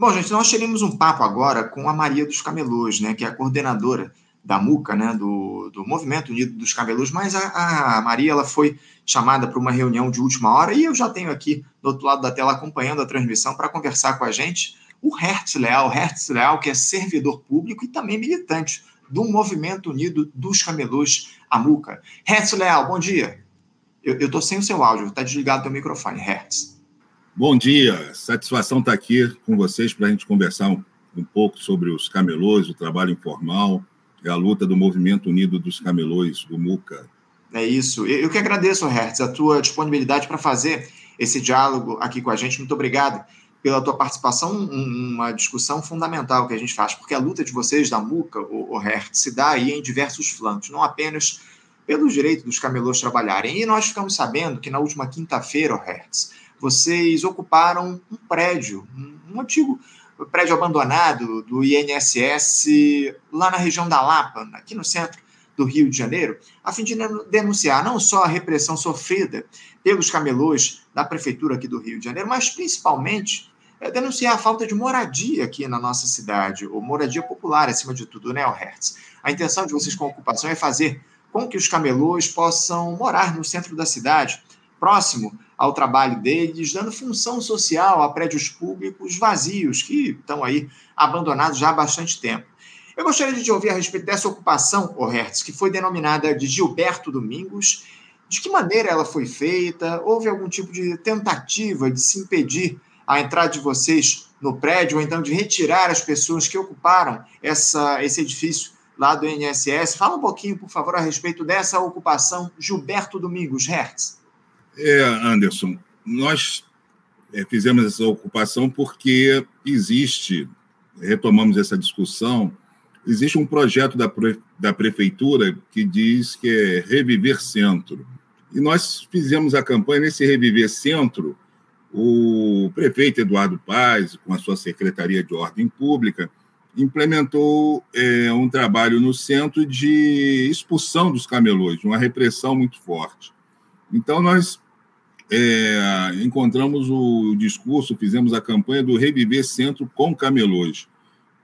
Bom, gente, nós teremos um papo agora com a Maria dos Camelôs, né, que é a coordenadora da MUCA, né, do, do Movimento Unido dos Camelôs, mas a, a Maria ela foi chamada para uma reunião de última hora e eu já tenho aqui do outro lado da tela acompanhando a transmissão para conversar com a gente o Hertz Leal, Hertz Leal que é servidor público e também militante do Movimento Unido dos Camelôs, a MUCA. Hertz Leal, bom dia. Eu estou sem o seu áudio, está desligado o teu microfone, Hertz. Bom dia, satisfação estar tá aqui com vocês para a gente conversar um, um, pouco sobre os camelôs, o trabalho informal e a luta do Movimento Unido dos Camelôs, do MUCA. É isso. Eu que agradeço, Hertz, a tua disponibilidade para fazer esse diálogo aqui com a gente. Muito obrigado pela tua participação, uma discussão fundamental que a gente faz, porque a luta de vocês da MUCA, o, Hertz, se dá aí em diversos flancos, não apenas pelo direito dos camelôs trabalharem. E nós ficamos sabendo que na última quinta-feira, Hertz, vocês ocuparam um prédio, um antigo prédio abandonado do INSS lá na região da Lapa, aqui no centro do Rio de Janeiro, a fim de denunciar não só a repressão sofrida pelos camelôs da prefeitura aqui do Rio de Janeiro, mas principalmente é, denunciar a falta de moradia aqui na nossa cidade, ou moradia popular, acima de tudo, né, Hertz? A intenção de vocês com a ocupação é fazer com que os camelôs possam morar no centro da cidade, próximo ao trabalho deles, dando função social a prédios públicos vazios, que estão aí abandonados já há bastante tempo. Eu gostaria de te ouvir a respeito dessa ocupação, o Hertz, que foi denominada de Gilberto Domingos. De que maneira ela foi feita? Houve algum tipo de tentativa de se impedir a entrada de vocês no prédio, ou então de retirar as pessoas que ocuparam essa, esse edifício lá do INSS? Fala um pouquinho, por favor, a respeito dessa ocupação Gilberto Domingos, Hertz. É, Anderson, nós é, fizemos essa ocupação porque existe, retomamos essa discussão, existe um projeto da, da prefeitura que diz que é Reviver Centro. E nós fizemos a campanha nesse Reviver Centro. O prefeito Eduardo Paz, com a sua Secretaria de Ordem Pública, implementou é, um trabalho no centro de expulsão dos camelôs, uma repressão muito forte. Então, nós é, encontramos o discurso, fizemos a campanha do Reviver Centro com camelôs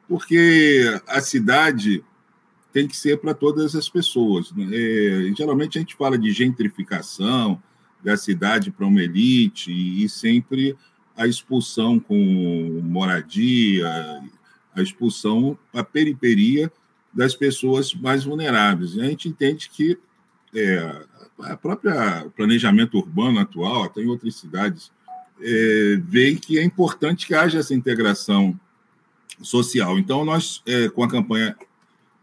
porque a cidade tem que ser para todas as pessoas. Né? É, geralmente a gente fala de gentrificação da cidade para uma elite e sempre a expulsão com moradia, a expulsão a periferia das pessoas mais vulneráveis. A gente entende que é, a própria planejamento urbano atual, até em outras cidades, é, que é importante que haja essa integração social. Então, nós, é, com a campanha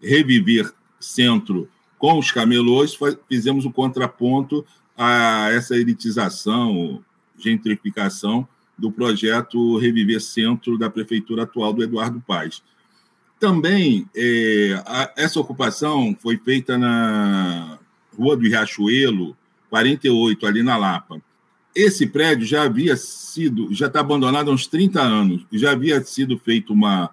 Reviver Centro com os camelôs, fizemos o contraponto a essa elitização, gentrificação do projeto Reviver Centro da prefeitura atual do Eduardo Paz. Também, é, a, essa ocupação foi feita na Rua do Riachuelo, 48, ali na Lapa. Esse prédio já havia sido, já está abandonado há uns 30 anos, já havia sido feita uma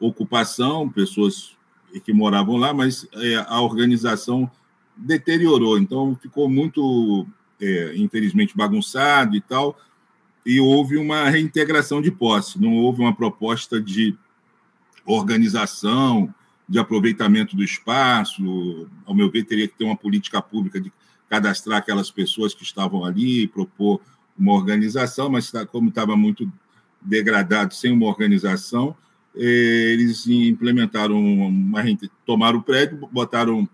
ocupação, pessoas que moravam lá, mas é, a organização deteriorou, então ficou muito, é, infelizmente, bagunçado e tal, e houve uma reintegração de posse, não houve uma proposta de organização, de aproveitamento do espaço, ao meu ver, teria que ter uma política pública de cadastrar aquelas pessoas que estavam ali, propor uma organização, mas tá, como estava muito degradado, sem uma organização, eh, eles implementaram uma tomaram o prédio, botaram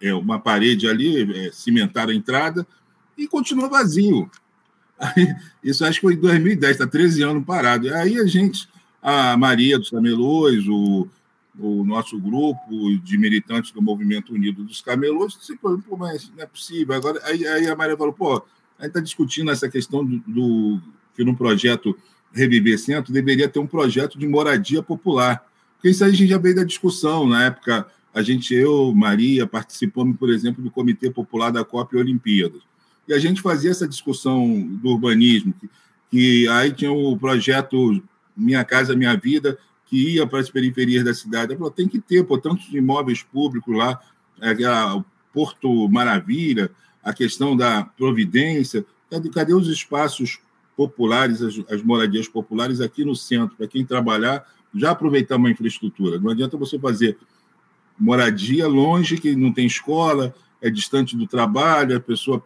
é, uma parede ali, é, cimentaram a entrada e continua vazio. Isso acho que foi em 2010, está 13 anos parado. Aí a gente, a Maria dos Camelôs, o o nosso grupo de militantes do Movimento Unido dos Camelôs, disse, pô, mas não é possível. Agora, aí, aí a Maria falou, pô, a gente está discutindo essa questão do, do, que no projeto Reviver Centro deveria ter um projeto de moradia popular. Porque isso aí a gente já veio da discussão. Na época, a gente, eu, Maria, participamos, por exemplo, do Comitê Popular da Copa Olimpíadas. E a gente fazia essa discussão do urbanismo, que, que aí tinha o projeto Minha Casa Minha Vida, que ia para as periferias da cidade. Ela falou, tem que ter, pô, tantos imóveis públicos lá, é, o Porto Maravilha, a questão da providência, cadê, cadê os espaços populares, as, as moradias populares aqui no centro, para quem trabalhar, já aproveitar uma infraestrutura. Não adianta você fazer moradia longe, que não tem escola, é distante do trabalho, a pessoa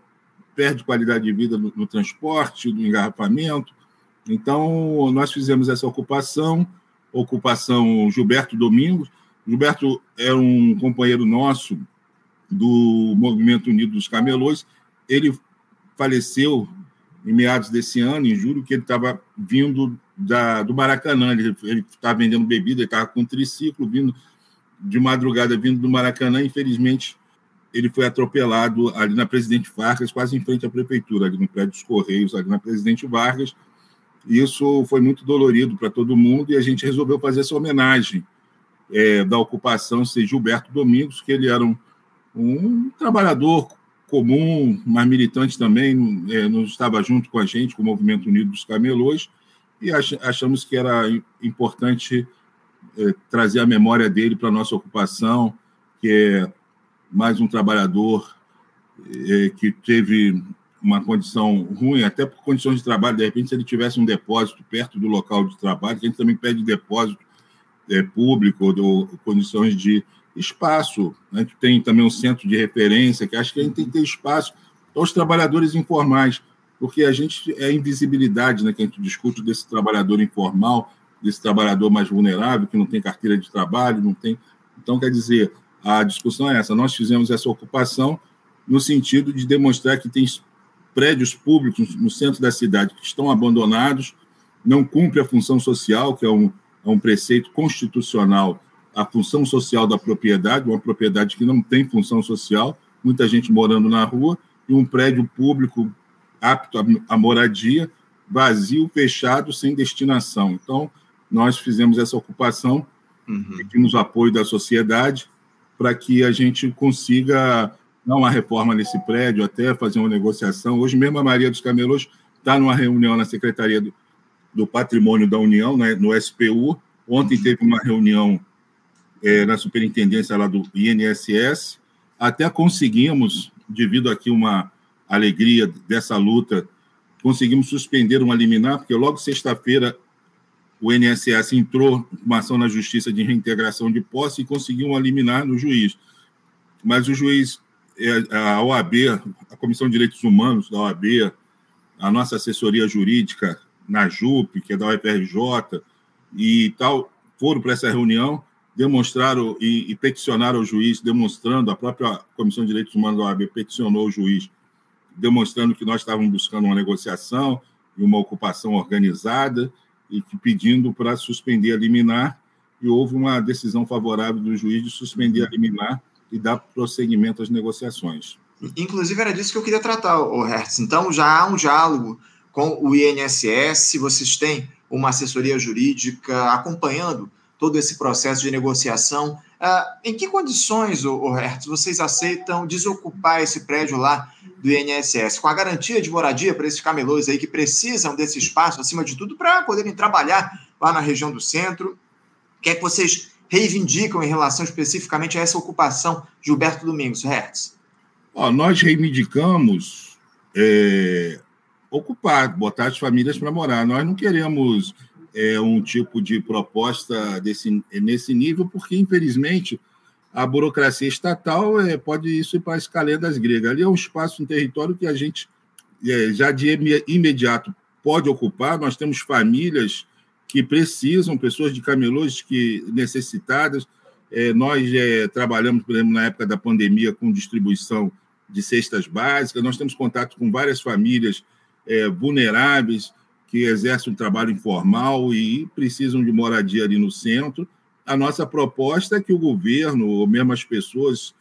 perde qualidade de vida no, no transporte, no engarrafamento. Então, nós fizemos essa ocupação, ocupação Gilberto Domingos. Gilberto é um companheiro nosso do Movimento Unido dos Camelôs. Ele faleceu em meados desse ano, em julho, que ele estava vindo da, do Maracanã. Ele estava vendendo bebida, estava com um triciclo, vindo de madrugada, vindo do Maracanã. Infelizmente, ele foi atropelado ali na Presidente Vargas, quase em frente à prefeitura, ali no prédio dos Correios, ali na Presidente Vargas. Isso foi muito dolorido para todo mundo e a gente resolveu fazer essa homenagem é, da ocupação ser Gilberto Domingos, que ele era um, um trabalhador comum, mas militante também, é, não estava junto com a gente, com o Movimento Unido dos Camelôs, e achamos que era importante é, trazer a memória dele para a nossa ocupação, que é mais um trabalhador é, que teve uma condição ruim, até por condições de trabalho, de repente, se ele tivesse um depósito perto do local de trabalho, que a gente também pede depósito é, público, ou, condições de espaço. Né? A gente tem também um centro de referência, que acho que a gente tem que ter espaço para os trabalhadores informais, porque a gente é a invisibilidade né, que a gente discute desse trabalhador informal, desse trabalhador mais vulnerável, que não tem carteira de trabalho, não tem. Então, quer dizer, a discussão é essa. Nós fizemos essa ocupação no sentido de demonstrar que tem prédios públicos no centro da cidade que estão abandonados, não cumpre a função social, que é um, é um preceito constitucional, a função social da propriedade, uma propriedade que não tem função social, muita gente morando na rua, e um prédio público apto à moradia, vazio, fechado, sem destinação. Então, nós fizemos essa ocupação, uhum. pedimos apoio da sociedade, para que a gente consiga dar uma reforma nesse prédio, até fazer uma negociação. Hoje mesmo a Maria dos Camelôs está numa reunião na Secretaria do, do Patrimônio da União, né, no SPU. Ontem teve uma reunião é, na superintendência lá do INSS. Até conseguimos, devido aqui uma alegria dessa luta, conseguimos suspender uma liminar, porque logo sexta-feira o INSS entrou uma ação na Justiça de reintegração de posse e conseguiu um liminar no juiz. Mas o juiz, a OAB, a Comissão de Direitos Humanos da OAB, a nossa assessoria jurídica na JUP, que é da UFRJ, e tal, foram para essa reunião, demonstraram e, e peticionaram o juiz, demonstrando, a própria Comissão de Direitos Humanos da OAB peticionou o juiz, demonstrando que nós estávamos buscando uma negociação e uma ocupação organizada, e que pedindo para suspender a liminar, e houve uma decisão favorável do juiz de suspender a liminar e dar prosseguimento às negociações. Inclusive, era disso que eu queria tratar, o Hertz. Então, já há um diálogo com o INSS, vocês têm uma assessoria jurídica acompanhando todo esse processo de negociação. Uh, em que condições, o, Hertz, vocês aceitam desocupar esse prédio lá do INSS? Com a garantia de moradia para esses camelôs aí que precisam desse espaço, acima de tudo, para poderem trabalhar lá na região do centro? O que é que vocês reivindicam em relação especificamente a essa ocupação, Gilberto Domingos, Hertz? Ó, nós reivindicamos é, ocupar, botar as famílias para morar. Nós não queremos é, um tipo de proposta desse, nesse nível, porque, infelizmente, a burocracia estatal é, pode isso ir para as calendas gregas. Ali é um espaço, um território que a gente é, já de imediato pode ocupar. Nós temos famílias que precisam, pessoas de camelôs que necessitadas. É, nós é, trabalhamos, por exemplo, na época da pandemia, com distribuição de cestas básicas. Nós temos contato com várias famílias é, vulneráveis que exercem um trabalho informal e precisam de moradia ali no centro. A nossa proposta é que o governo, ou mesmo as pessoas,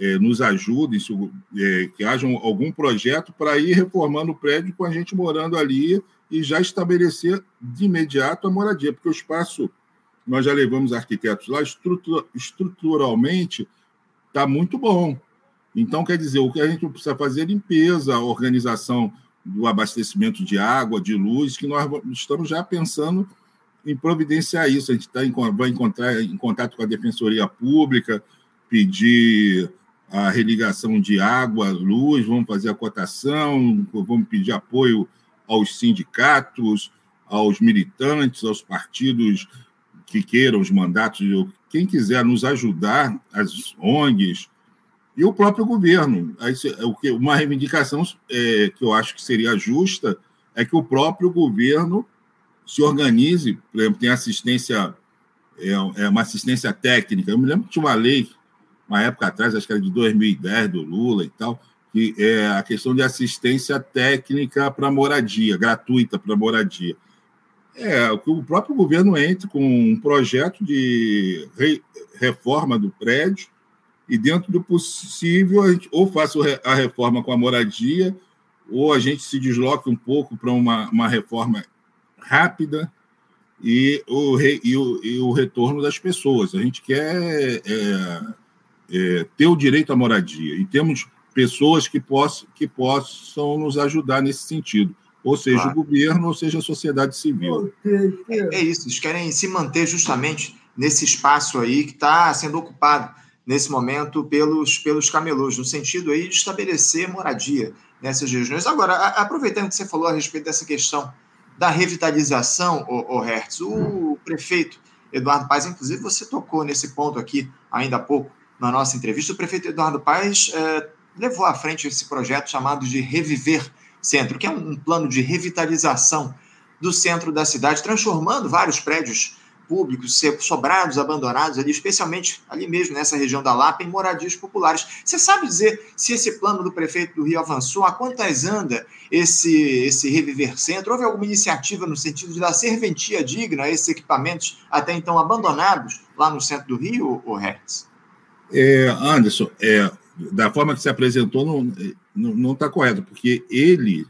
é, nos ajudem, se, é, que haja algum projeto para ir reformando o prédio com a gente morando ali e já estabelecer de imediato a moradia, porque o espaço, nós já levamos arquitetos lá, estruturalmente está muito bom. Então, quer dizer, o que a gente precisa fazer é limpeza, organização do abastecimento de água, de luz, que nós estamos já pensando em providenciar isso. A gente tá em, vai encontrar em contato com a Defensoria Pública, pedir a religação de água, luz, vamos fazer a cotação, vamos pedir apoio aos sindicatos, aos militantes, aos partidos que queiram os mandatos, quem quiser nos ajudar, as ONGs e o próprio governo. Uma reivindicação é, que eu acho que seria justa é que o próprio governo se organize, por exemplo, tem assistência, é, é uma assistência técnica. Eu me lembro tinha uma lei, uma época atrás, acho que era de 2010, do Lula e tal, que é a questão de assistência técnica para moradia, gratuita para moradia. É, o próprio governo entre com um projeto de re, reforma do prédio e, dentro do possível, a gente ou faça a reforma com a moradia ou a gente se desloque um pouco para uma, uma reforma rápida e o, e, o, e o retorno das pessoas. A gente quer é, é, ter o direito à moradia e temos pessoas que, poss, que possam nos ajudar nesse sentido, ou seja, claro. o governo, ou seja, a sociedade civil. É, é isso, eles querem se manter justamente nesse espaço aí que está sendo ocupado nesse momento pelos, pelos camelôs, no sentido aí de estabelecer moradia nessas regiões. Agora, aproveitando que você falou a respeito dessa questão da revitalização, o, o Hertz, o prefeito Eduardo Paes, inclusive você tocou nesse ponto aqui ainda há pouco na nossa entrevista, o prefeito Eduardo Paes é, levou à frente esse projeto chamado de Reviver Centro, que é um, plano de revitalização do centro da cidade, transformando vários prédios públicos, sobrados, abandonados ali, especialmente ali mesmo nessa região da Lapa, em moradias populares. Você sabe dizer se esse plano do prefeito do Rio avançou? A quantas anda esse, esse Reviver Centro? Houve alguma iniciativa no sentido de dar serventia digna a esses equipamentos até então abandonados lá no centro do Rio, o Hertz? É, Anderson, é, da forma que se apresentou, não está correto, porque ele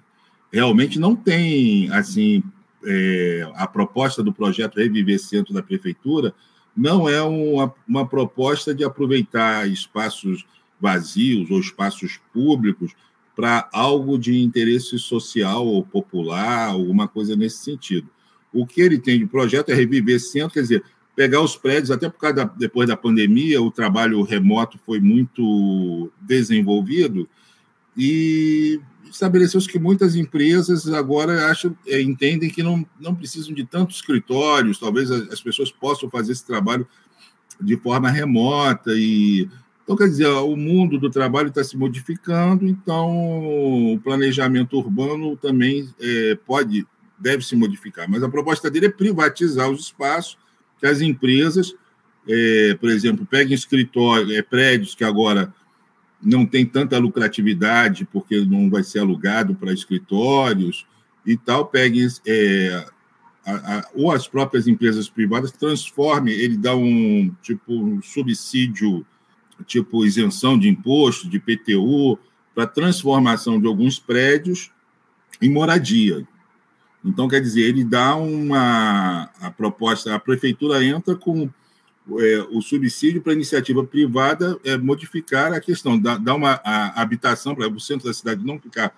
realmente não tem assim é, a proposta do projeto Reviver Centro da Prefeitura não é uma, uma proposta de aproveitar espaços vazios ou espaços públicos para algo de interesse social ou popular, alguma coisa nesse sentido. O que ele tem de projeto é reviver centro, quer dizer, pegar os prédios, até por causa da, depois da pandemia, o trabalho remoto foi muito desenvolvido, e estabeleceu-se que muitas empresas agora acham, é, entendem que não, não precisam de tantos escritórios, talvez as pessoas possam fazer esse trabalho de forma remota e então quer dizer o mundo do trabalho está se modificando então o planejamento urbano também é, pode deve se modificar. Mas a proposta dele é privatizar os espaços que as empresas é, por exemplo peguem escritórios é, prédios que agora não tem tanta lucratividade, porque não vai ser alugado para escritórios e tal, pegue é, a, a, ou as próprias empresas privadas transforme, ele dá um tipo um subsídio, tipo isenção de imposto, de PTU, para transformação de alguns prédios em moradia. Então, quer dizer, ele dá uma a proposta, a prefeitura entra com é, o subsídio para iniciativa privada é modificar a questão, dar, dar uma habitação para o centro da cidade não ficar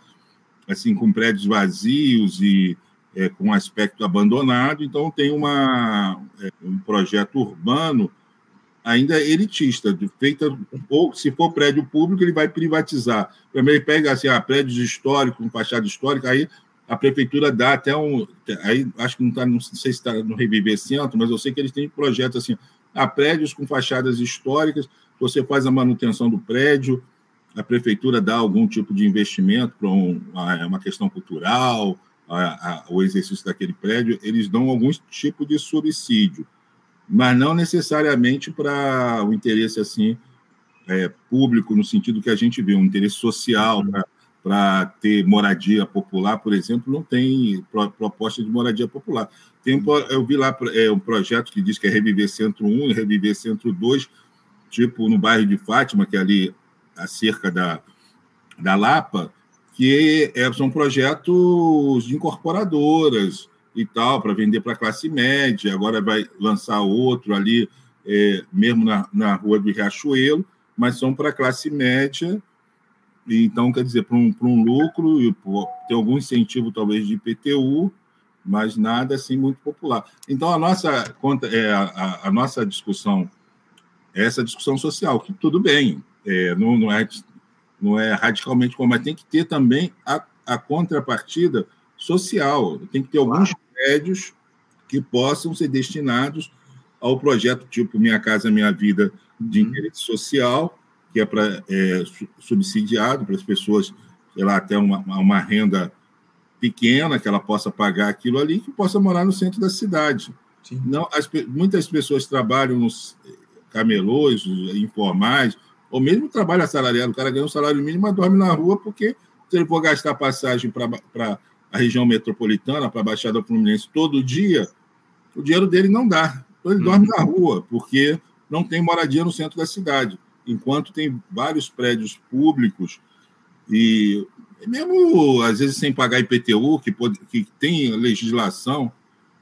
assim com prédios vazios e é, com aspecto abandonado. Então tem uma, é, um projeto urbano ainda elitista, feita ou se for prédio público ele vai privatizar. Primeiro ele pega assim, ah, prédios históricos, com fachada histórica, aí a prefeitura dá até um, aí acho que não está, não sei se está no Reviver Centro, mas eu sei que eles têm projetos assim, Há prédios com fachadas históricas, você faz a manutenção do prédio, a prefeitura dá algum tipo de investimento para um, uma questão cultural, a, a, o exercício daquele prédio, eles dão algum tipo de subsídio, mas não necessariamente para o interesse assim é, público, no sentido que a gente vê, um interesse social, para ter moradia popular, por exemplo, não tem proposta de moradia popular. Tem, eu vi lá é, um projeto que diz que é Reviver Centro 1 e Reviver Centro 2, tipo no bairro de Fátima, que é ali acerca da, da Lapa, que é, são projetos de incorporadoras e tal, para vender para a classe média. Agora vai lançar outro ali, é, mesmo na, na rua do Riachuelo, mas são para a classe média então, quer dizer, para um, um lucro, e ter algum incentivo talvez de IPTU, mas nada assim muito popular. Então, a nossa, conta, é, a, a nossa discussão é essa discussão social, que tudo bem, é, não, não, é, não é radicalmente como, mas tem que ter também a, a contrapartida social. Tem que ter alguns prédios que possam ser destinados ao projeto tipo Minha Casa Minha Vida de uhum. interesse social, que é para é, subsidiado para as pessoas, sei lá, até uma, uma renda pequena que ela possa pagar aquilo ali, que possa morar no centro da cidade. Sim. Não, as, muitas pessoas trabalham nos camelôs, informais, ou mesmo trabalho assalariado. O cara ganha um salário mínimo, mas dorme na rua, porque se ele for gastar passagem para a região metropolitana, para a Baixada Fluminense todo dia, o dinheiro dele não dá. Então ele uhum. dorme na rua, porque não tem moradia no centro da cidade. Enquanto tem vários prédios públicos e mesmo às vezes sem pagar IPTU, que, pode, que tem legislação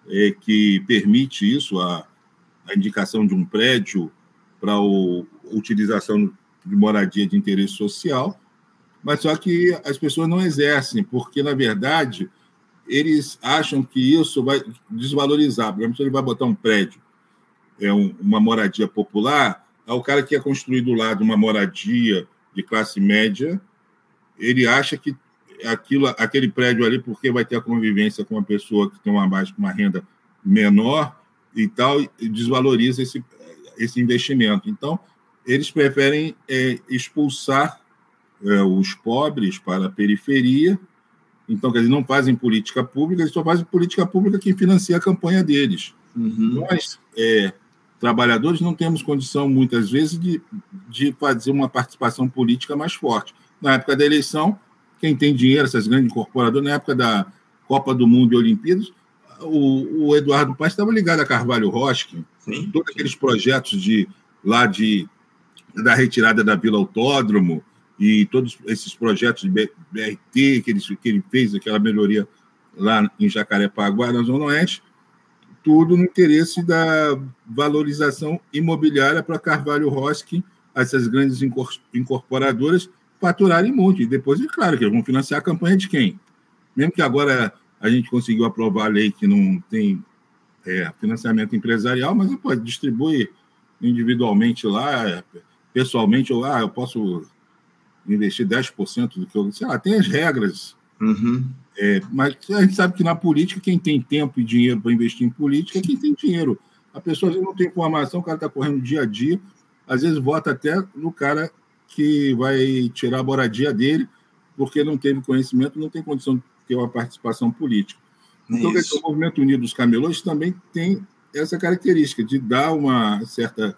é, que permite isso, a, a indicação de um prédio para utilização de moradia de interesse social, mas só que as pessoas não exercem, porque, na verdade, eles acham que isso vai desvalorizar. Por exemplo, se ele vai botar um prédio, é um, uma moradia popular, o cara que é construído do lado uma moradia de classe média, ele acha que aquilo, aquele prédio ali, porque vai ter a convivência com uma pessoa que tem uma, uma renda menor e tal, desvaloriza esse, esse investimento. Então, eles preferem é, expulsar é, os pobres para a periferia. Então, quer dizer, não fazem política pública, eles só fazem política pública quem financia a campanha deles. Uhum. Nós, é, trabalhadores, não temos condição, muitas vezes, de, de fazer uma participação política mais forte. Na época da eleição, quem tem dinheiro, essas grandes incorporadoras, na época da Copa do Mundo e Olimpíadas, o, o Eduardo Paz estava ligado a Carvalho Roskin, todos aqueles projetos de lá de da retirada da Vila Autódromo e todos esses projetos de BRT que ele, que ele fez, aquela melhoria lá em Jacarepaguá, na Zona Oeste, tudo no interesse da valorização imobiliária para Carvalho Roskin, essas grandes incorporadoras faturarem muito. E depois, é claro, que vão financiar a campanha de quem? Mesmo que agora a gente conseguiu aprovar a lei que não tem é, financiamento empresarial, mas pode distribuir individualmente lá, pessoalmente, ou ah, eu posso investir 10% do que eu. Sei lá, tem as regras. Uhum. É, mas a gente sabe que na política, quem tem tempo e dinheiro para investir em política é quem tem dinheiro. A pessoa às vezes não tem informação, o cara está correndo dia a dia, às vezes vota até no cara que vai tirar a moradia dele, porque não teve conhecimento, não tem condição de ter uma participação política. Então, o Movimento Unido dos Camelões também tem essa característica de dar uma certa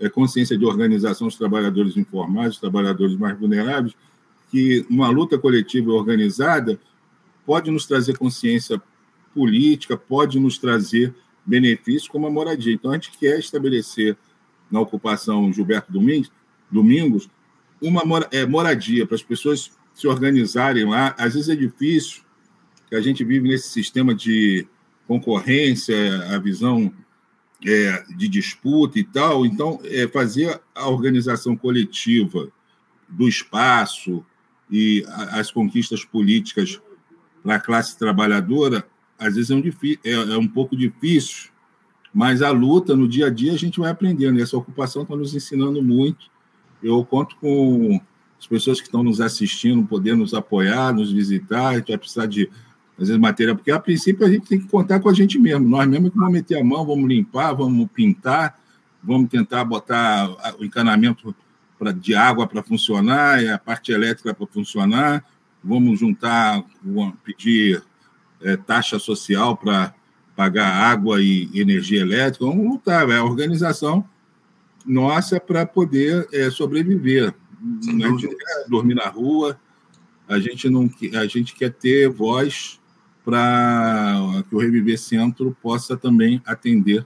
é, consciência de organização dos trabalhadores informais, dos trabalhadores mais vulneráveis, que uma luta coletiva organizada pode nos trazer consciência política, pode nos trazer benefícios como a moradia. Então, a gente quer estabelecer na ocupação Gilberto Domingos, Domingos uma é, moradia para as pessoas se organizarem lá. Às vezes é difícil, que a gente vive nesse sistema de concorrência, a visão é, de disputa e tal. Então, é, fazer a organização coletiva do espaço e as conquistas políticas para a classe trabalhadora, às vezes é um, é, é um pouco difícil, mas a luta no dia a dia a gente vai aprendendo. E essa ocupação está nos ensinando muito. Eu conto com as pessoas que estão nos assistindo, poder nos apoiar, nos visitar. A gente vai precisar de, às vezes, matéria, porque a princípio a gente tem que contar com a gente mesmo. Nós mesmos que vamos meter a mão, vamos limpar, vamos pintar, vamos tentar botar o encanamento pra, de água para funcionar, e a parte elétrica para funcionar vamos juntar, pedir é, taxa social para pagar água e energia elétrica, vamos lutar, é a organização nossa para poder é, sobreviver. Sem a gente quer dormir na rua, a gente não a gente quer ter voz para que o Reviver Centro possa também atender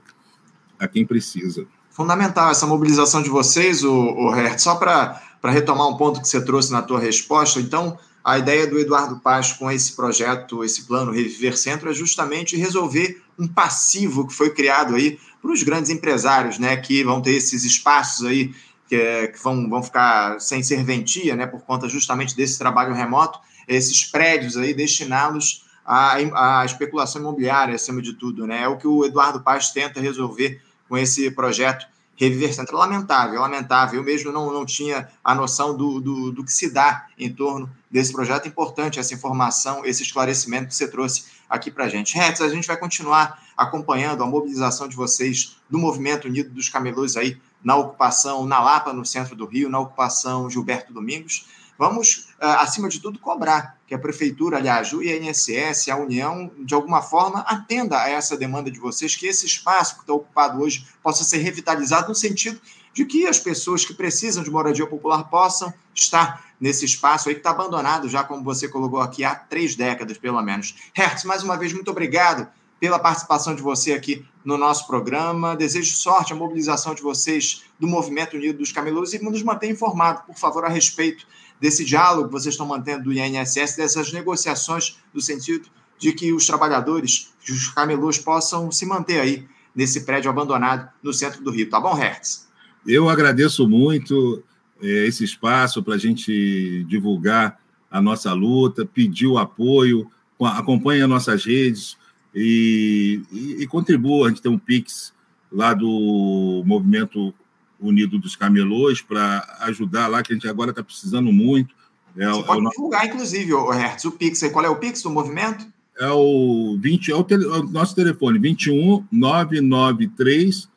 a quem precisa. Fundamental essa mobilização de vocês, o, o Hert. Só para retomar um ponto que você trouxe na tua resposta, então, a ideia do Eduardo Paz com esse projeto, esse plano Reviver Centro, é justamente resolver um passivo que foi criado aí para os grandes empresários, né, que vão ter esses espaços aí que, é, que vão, vão ficar sem serventia, né, por conta justamente desse trabalho remoto, esses prédios aí destiná-los à, à especulação imobiliária, acima de tudo, né, é o que o Eduardo Paz tenta resolver com esse projeto Reviver Centro. Lamentável, lamentável. Eu mesmo não, não tinha a noção do, do, do que se dá em torno desse projeto. Importante essa informação, esse esclarecimento que você trouxe aqui para a gente. Hertz, a gente vai continuar acompanhando a mobilização de vocês do Movimento Unido dos Camelôs aí na ocupação na Lapa, no centro do Rio, na ocupação Gilberto Domingos. Vamos, ah, acima de tudo, cobrar que a Prefeitura, aliás, o INSS, a União, de alguma forma, atenda a essa demanda de vocês, que esse espaço que está ocupado hoje possa ser revitalizado no sentido de que as pessoas que precisam de moradia popular possam estar nesse espaço aí que está abandonado, já como você colocou aqui, há três décadas, pelo menos. Hertz, mais uma vez, muito obrigado pela participação de você aqui no nosso programa. Desejo sorte, a mobilização de vocês do Movimento Unido dos Camelôs e nos mantenha informado, por favor, a respeito desse diálogo que vocês estão mantendo do INSS, dessas negociações, no sentido de que os trabalhadores, os camelôs, possam se manter aí nesse prédio abandonado no centro do Rio. Tá bom, Hertz? Eu agradeço muito é, esse espaço para a gente divulgar a nossa luta, pedir o apoio, acompanhe as nossas redes e, e, e contribua. A gente tem um Pix lá do Movimento Unido dos Camelôs para ajudar lá, que a gente agora está precisando muito. É, Você pode é o, divulgar, inclusive, o Hertz, o Pix. Qual é o Pix do movimento? É o, 20, é o, tele, é o nosso telefone, 21 993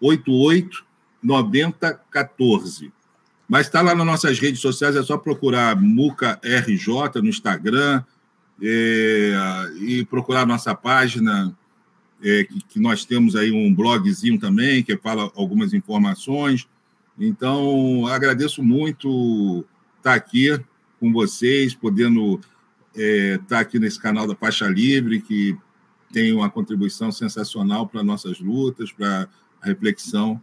88 9014. Mas está lá nas nossas redes sociais, é só procurar Muca RJ no Instagram é, e procurar a nossa página, é, que, que, nós temos aí um blogzinho também, que fala algumas informações. Então, agradeço muito estar aqui com vocês, podendo é, estar aqui nesse canal da Faixa Livre, que tem uma contribuição sensacional para nossas lutas, para a reflexão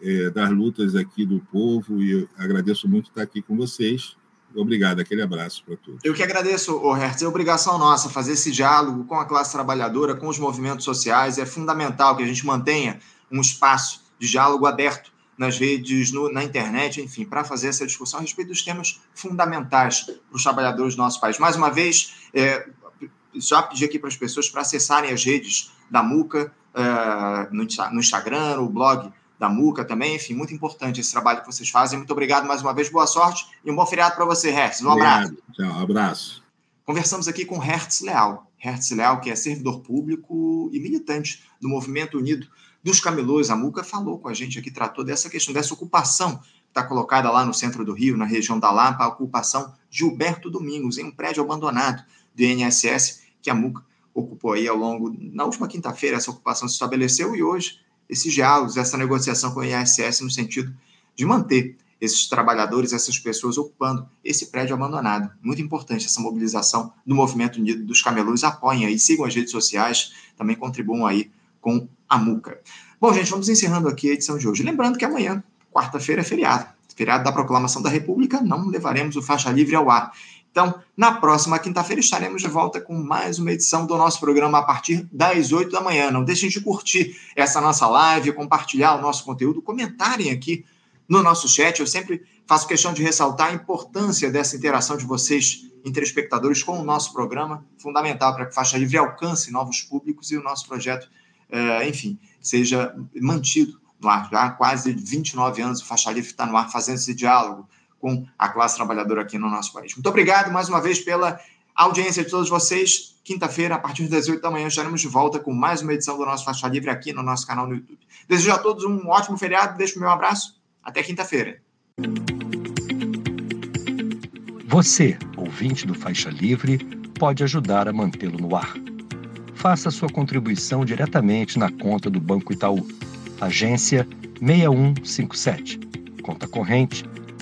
é, das lutas aqui do povo e agradeço muito estar aqui com vocês. Obrigado, aquele abraço para todos. Eu que agradeço, Hertz. É obrigação nossa fazer esse diálogo com a classe trabalhadora, com os movimentos sociais. É fundamental que a gente mantenha um espaço de diálogo aberto nas redes, no, na internet, enfim, para fazer essa discussão a respeito dos temas fundamentais para os trabalhadores do nosso país. Mais uma vez, é, já pedi aqui para as pessoas para acessarem as redes da MUCA é, no, no Instagram, o blog da MUCA também. Enfim, muito importante esse trabalho que vocês fazem. Muito obrigado mais uma vez, boa sorte e um bom feriado para você, Hertz. Um abraço. Tchau, abraço. Conversamos aqui com Hertz Leal. Hertz Leal, que é servidor público e militante do Movimento Unido dos Camelôs. A MUCA falou com a gente aqui, tratou dessa questão, dessa ocupação que está colocada lá no centro do Rio, na região da Lapa, a ocupação Gilberto Domingos, em um prédio abandonado do INSS, que a MUCA ocupou aí ao longo. Na última quinta-feira, essa ocupação se estabeleceu e hoje esses diálogos, essa negociação com o INSS no sentido de manter esses trabalhadores, essas pessoas ocupando esse prédio abandonado. Muito importante essa mobilização do Movimento Unido dos Camelôs. Apoiem aí, sigam as redes sociais, também contribuam aí com a MUCA. Bom, gente, vamos encerrando aqui a edição de hoje. Lembrando que amanhã, quarta-feira, é feriado. Feriado da Proclamação da República, não levaremos o faixa livre ao ar. Então, na próxima quinta-feira estaremos de volta com mais uma edição do nosso programa a partir das 8 da manhã. Não deixem de curtir essa nossa live, compartilhar o nosso conteúdo, comentarem aqui no nosso chat. Eu sempre faço questão de ressaltar a importância dessa interação de vocês, interespectadores, com o nosso programa, fundamental para que Faixa Livre alcance novos públicos e o nosso projeto, eh, enfim, seja mantido no ar. Já há quase 29 anos o Faixa Livre está no ar fazendo esse diálogo com a classe trabalhadora aqui no nosso país. Muito obrigado mais uma vez pela audiência de todos vocês. Quinta-feira, a partir das 8 da manhã, estaremos de volta com mais uma edição do nosso Faixa Livre aqui no nosso canal no YouTube. Desejo a todos um ótimo feriado, deixo o meu abraço. Até quinta-feira. Você, ouvinte do Faixa Livre, pode ajudar a mantê-lo no ar. Faça sua contribuição diretamente na conta do Banco Itaú. Agência 6157. Conta corrente